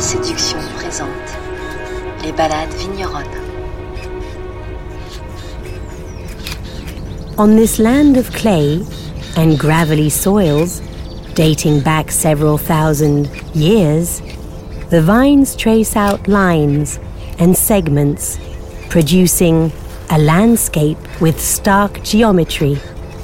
séduction présente les balades vigneronnes. On this land of clay and gravelly soils, dating back several thousand years, the vines trace out lines and segments, producing a landscape with stark geometry.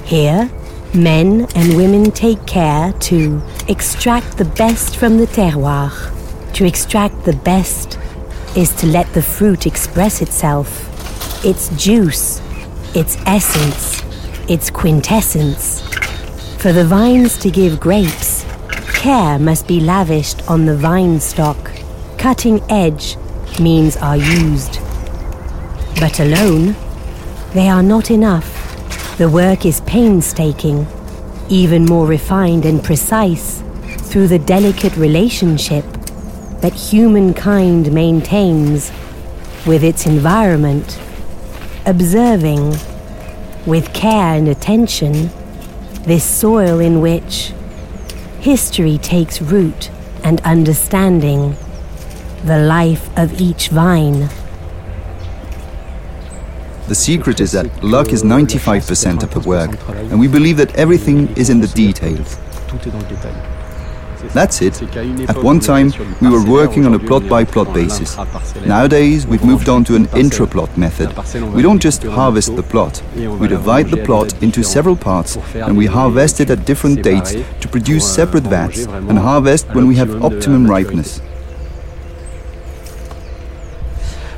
Here, men and women take care to extract the best from the terroir. To extract the best is to let the fruit express itself, its juice, its essence, its quintessence. For the vines to give grapes, care must be lavished on the vine stock. Cutting edge means are used. But alone, they are not enough. The work is painstaking, even more refined and precise through the delicate relationship that humankind maintains with its environment, observing with care and attention this soil in which history takes root and understanding the life of each vine. The secret is that luck is 95% of the work, and we believe that everything is in the details. That's it. At one time, we were working on a plot by plot basis. Nowadays, we've moved on to an intra-plot method. We don't just harvest the plot. We divide the plot into several parts and we harvest it at different dates to produce separate vats and harvest when we have optimum ripeness.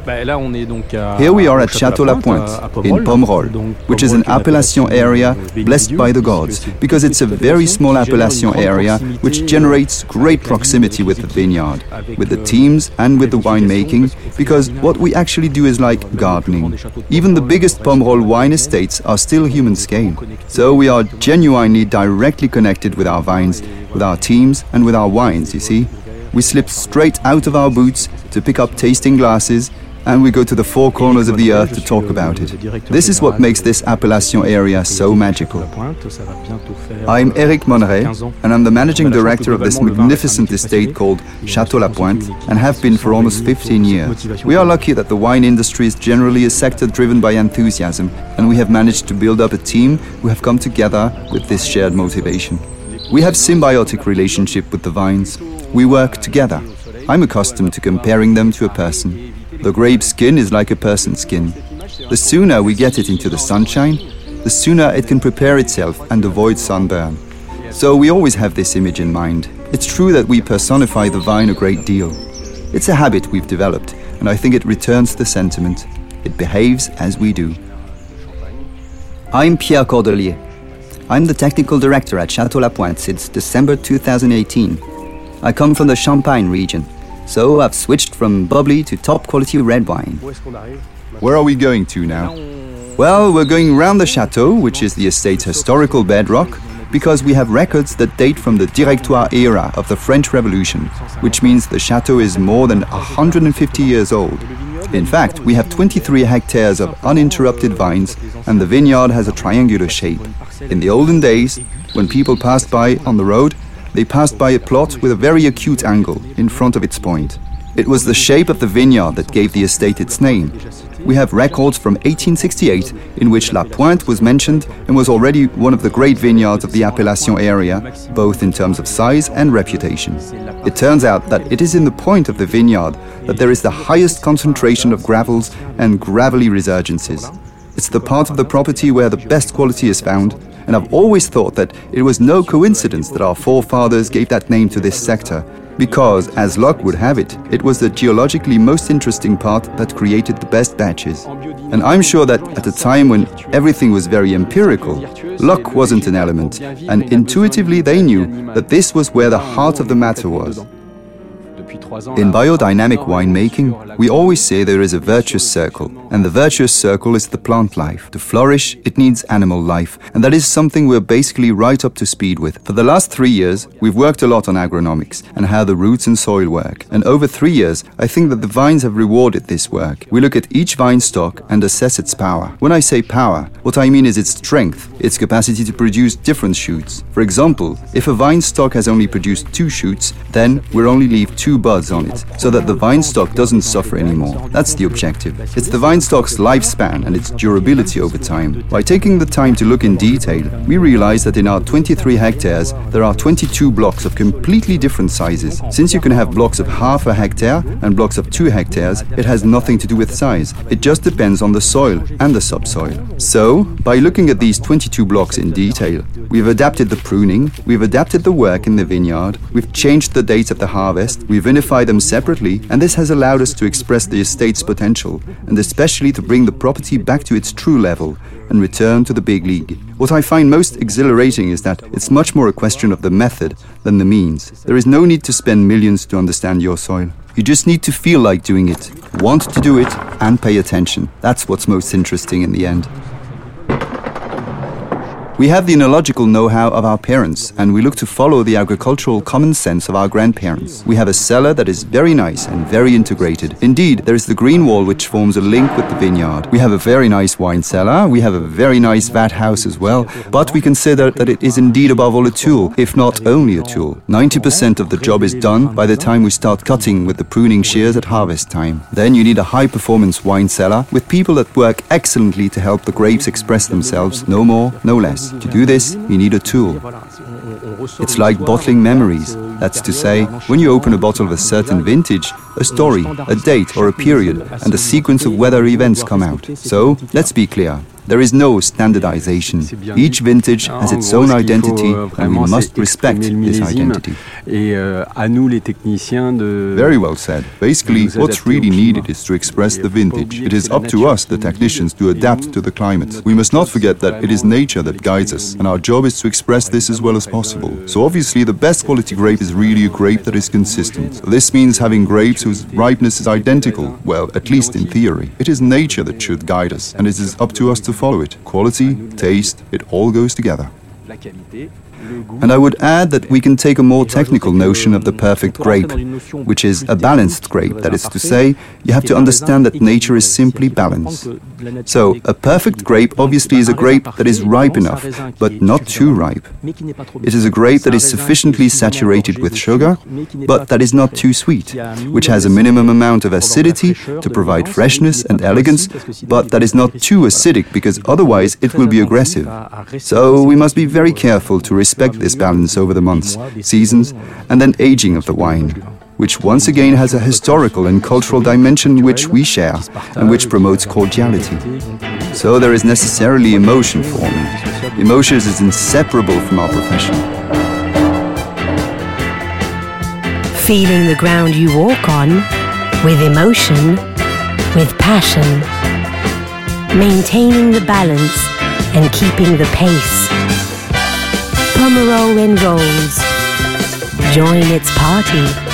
Here we are at Château La Pointe, in Pomerol, which is an appellation area blessed by the gods, because it's a very small appellation area which generates great proximity with the vineyard, with the teams and with the winemaking, because what we actually do is like gardening. Even the biggest Pomerol wine estates are still human scale. So we are genuinely directly connected with our vines, with our teams, and with our wines, you see. We slip straight out of our boots to pick up tasting glasses and we go to the four corners of the earth to talk about it. This is what makes this appellation area so magical. I'm Eric Monneret, and I'm the managing director of this magnificent estate called Chateau La Pointe, and have been for almost 15 years. We are lucky that the wine industry is generally a sector driven by enthusiasm, and we have managed to build up a team who have come together with this shared motivation. We have symbiotic relationship with the vines. We work together. I'm accustomed to comparing them to a person. The grape skin is like a person's skin. The sooner we get it into the sunshine, the sooner it can prepare itself and avoid sunburn. So we always have this image in mind. It's true that we personify the vine a great deal. It's a habit we've developed, and I think it returns the sentiment. It behaves as we do. I'm Pierre Candelier. I'm the technical director at Chateau La Pointe since December 2018. I come from the Champagne region, so I've switched from bubbly to top quality red wine. Where are we going to now? Well, we're going round the chateau, which is the estate's historical bedrock, because we have records that date from the Directoire era of the French Revolution, which means the chateau is more than 150 years old. In fact, we have 23 hectares of uninterrupted vines, and the vineyard has a triangular shape. In the olden days, when people passed by on the road, they passed by a plot with a very acute angle in front of its point. It was the shape of the vineyard that gave the estate its name. We have records from 1868 in which La Pointe was mentioned and was already one of the great vineyards of the appellation area, both in terms of size and reputation. It turns out that it is in the point of the vineyard that there is the highest concentration of gravels and gravelly resurgences. It's the part of the property where the best quality is found and I've always thought that it was no coincidence that our forefathers gave that name to this sector, because, as luck would have it, it was the geologically most interesting part that created the best batches. And I'm sure that at a time when everything was very empirical, luck wasn't an element, and intuitively they knew that this was where the heart of the matter was. In biodynamic winemaking, we always say there is a virtuous circle, and the virtuous circle is the plant life. To flourish, it needs animal life, and that is something we're basically right up to speed with. For the last three years, we've worked a lot on agronomics and how the roots and soil work. And over three years, I think that the vines have rewarded this work. We look at each vine stock and assess its power. When I say power, what I mean is its strength, its capacity to produce different shoots. For example, if a vine stock has only produced two shoots, then we'll only leave two buds safeguards on it so that the vine stock doesn't suffer anymore. That's the objective. It's the vine stock's lifespan and its durability over time. By taking the time to look in detail, we realize that in our 23 hectares, there are 22 blocks of completely different sizes. Since you can have blocks of half a hectare and blocks of two hectares, it has nothing to do with size. It just depends on the soil and the subsoil. So, by looking at these 22 blocks in detail, we've adapted the pruning, we've adapted the work in the vineyard, we've changed the date of the harvest, we've vinified them separately, and this has allowed us to express the estate's potential, and especially to bring the property back to its true level and return to the big league. What I find most exhilarating is that it's much more a question of the method than the means. There is no need to spend millions to understand your soil. You just need to feel like doing it, want to do it, and pay attention. That's what's most interesting in the end. We have the enological know-how of our parents, and we look to follow the agricultural common sense of our grandparents. We have a cellar that is very nice and very integrated. Indeed, there is the green wall which forms a link with the vineyard. We have a very nice wine cellar, we have a very nice vat house as well, but we consider that it is indeed above all a tool, if not only a tool. 90% of the job is done by the time we start cutting with the pruning shears at harvest time. Then you need a high-performance wine cellar with people that work excellently to help the grapes express themselves, no more, no less. To do this, you need a tool. It's like bottling memories. That's to say, when you open a bottle of a certain vintage, a story, a date or a period, and a sequence of weather events come out. So, let's be clear. There is no standardization. Each vintage has its own identity and we must respect this identity. Euh, Very well said. Basically, what's really needed is to express the vintage. It is up to us, the technicians, to adapt to the climate. We must not forget that it is nature that guides us, and our job is to express this as well as possible. So obviously, the best quality grape is really a grape that is consistent. This means having grapes whose ripeness is identical, well, at least in theory. It is nature that should guide us, and it is up to us to follow it. Quality, taste, it all goes together. And I would add that we can take a more technical notion of the perfect grape, which is a balanced grape. That is to say, you have to understand that nature is simply balance. So, a perfect grape obviously is a grape that is ripe enough, but not too ripe. It is a grape that is sufficiently saturated with sugar, but that is not too sweet, which has a minimum amount of acidity to provide freshness and elegance, but that is not too acidic because otherwise it will be aggressive. So, we must be very careful to respect this balance over the months, seasons, and then aging of the wine, which once again has a historical and cultural dimension which we share and which promotes cordiality. So there is necessarily emotion forming. Emotion is inseparable from our profession. Feeling the ground you walk on with emotion, with passion, maintaining the balance and keeping the pace. Pomerol enrolls. Join its party